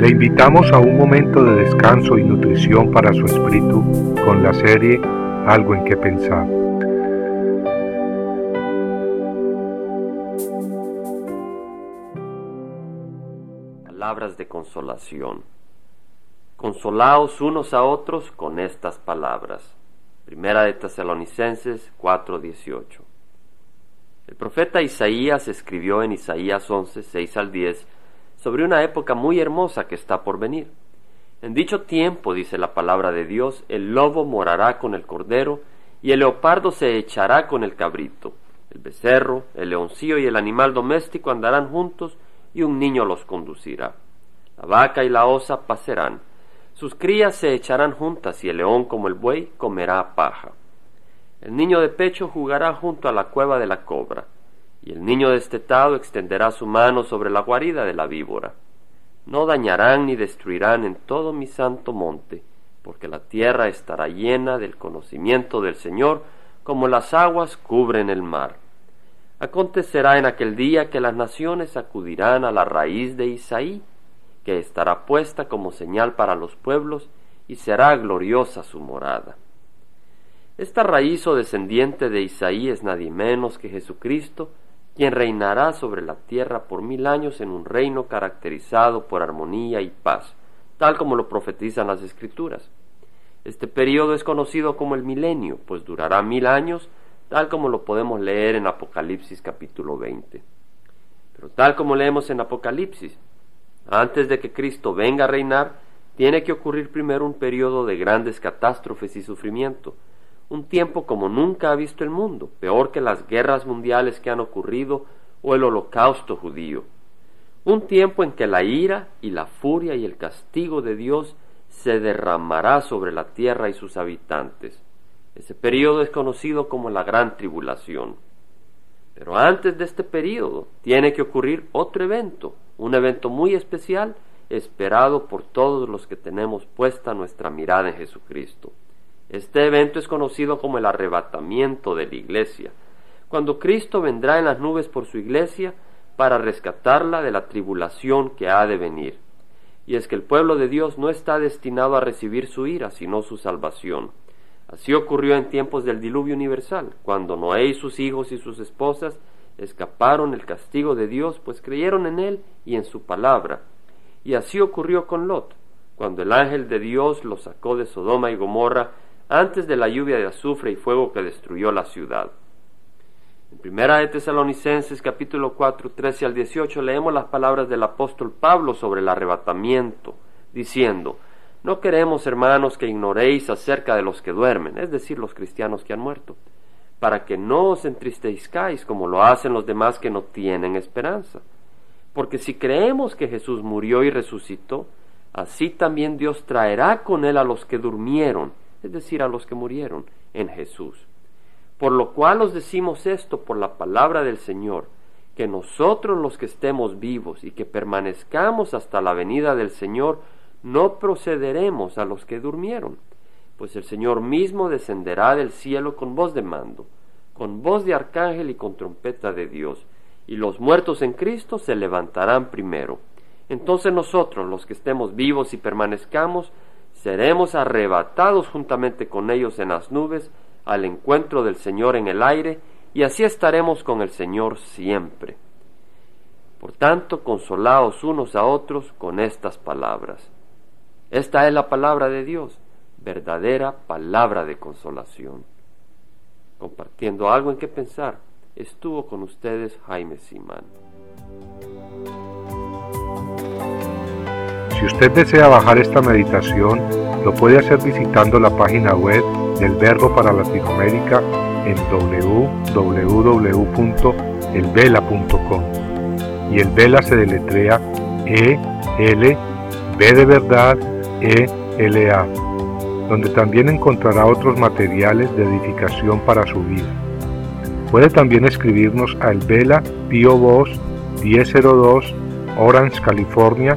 Le invitamos a un momento de descanso y nutrición para su espíritu con la serie Algo en que pensar. Palabras de consolación. Consolaos unos a otros con estas palabras. Primera de Tesalonicenses 4:18. El profeta Isaías escribió en Isaías 11, 6 al 10 sobre una época muy hermosa que está por venir. En dicho tiempo, dice la palabra de Dios, el lobo morará con el cordero y el leopardo se echará con el cabrito. El becerro, el leoncillo y el animal doméstico andarán juntos y un niño los conducirá. La vaca y la osa pasarán. Sus crías se echarán juntas y el león como el buey comerá paja. El niño de pecho jugará junto a la cueva de la cobra, y el niño destetado extenderá su mano sobre la guarida de la víbora. No dañarán ni destruirán en todo mi santo monte, porque la tierra estará llena del conocimiento del Señor, como las aguas cubren el mar. Acontecerá en aquel día que las naciones acudirán a la raíz de Isaí, que estará puesta como señal para los pueblos, y será gloriosa su morada. Esta raíz o descendiente de Isaí es nadie menos que Jesucristo, quien reinará sobre la tierra por mil años en un reino caracterizado por armonía y paz, tal como lo profetizan las Escrituras. Este periodo es conocido como el milenio, pues durará mil años, tal como lo podemos leer en Apocalipsis capítulo 20. Pero tal como leemos en Apocalipsis, antes de que Cristo venga a reinar, tiene que ocurrir primero un periodo de grandes catástrofes y sufrimiento, un tiempo como nunca ha visto el mundo, peor que las guerras mundiales que han ocurrido o el holocausto judío. Un tiempo en que la ira y la furia y el castigo de Dios se derramará sobre la tierra y sus habitantes. Ese periodo es conocido como la gran tribulación. Pero antes de este periodo tiene que ocurrir otro evento, un evento muy especial esperado por todos los que tenemos puesta nuestra mirada en Jesucristo. Este evento es conocido como el arrebatamiento de la iglesia, cuando Cristo vendrá en las nubes por su iglesia para rescatarla de la tribulación que ha de venir. Y es que el pueblo de Dios no está destinado a recibir su ira, sino su salvación. Así ocurrió en tiempos del diluvio universal, cuando Noé y sus hijos y sus esposas escaparon el castigo de Dios, pues creyeron en Él y en su palabra. Y así ocurrió con Lot, cuando el ángel de Dios lo sacó de Sodoma y Gomorra antes de la lluvia de azufre y fuego que destruyó la ciudad. En Primera de Tesalonicenses capítulo 4, 13 al 18 leemos las palabras del apóstol Pablo sobre el arrebatamiento, diciendo, No queremos, hermanos, que ignoréis acerca de los que duermen, es decir, los cristianos que han muerto, para que no os entristezcáis como lo hacen los demás que no tienen esperanza. Porque si creemos que Jesús murió y resucitó, así también Dios traerá con él a los que durmieron es decir, a los que murieron en Jesús. Por lo cual os decimos esto por la palabra del Señor, que nosotros los que estemos vivos y que permanezcamos hasta la venida del Señor, no procederemos a los que durmieron, pues el Señor mismo descenderá del cielo con voz de mando, con voz de arcángel y con trompeta de Dios, y los muertos en Cristo se levantarán primero. Entonces nosotros, los que estemos vivos y permanezcamos, seremos arrebatados juntamente con ellos en las nubes al encuentro del Señor en el aire, y así estaremos con el Señor siempre. Por tanto, consolaos unos a otros con estas palabras. Esta es la palabra de Dios, verdadera palabra de consolación. Compartiendo algo en qué pensar, estuvo con ustedes Jaime Simán. Si usted desea bajar esta meditación, lo puede hacer visitando la página web del Verbo para Latinoamérica en www.elvela.com. Y el Vela se deletrea E L B de verdad E L A, donde también encontrará otros materiales de edificación para su vida. Puede también escribirnos a El Vela Pio Voz 1002 Orange, California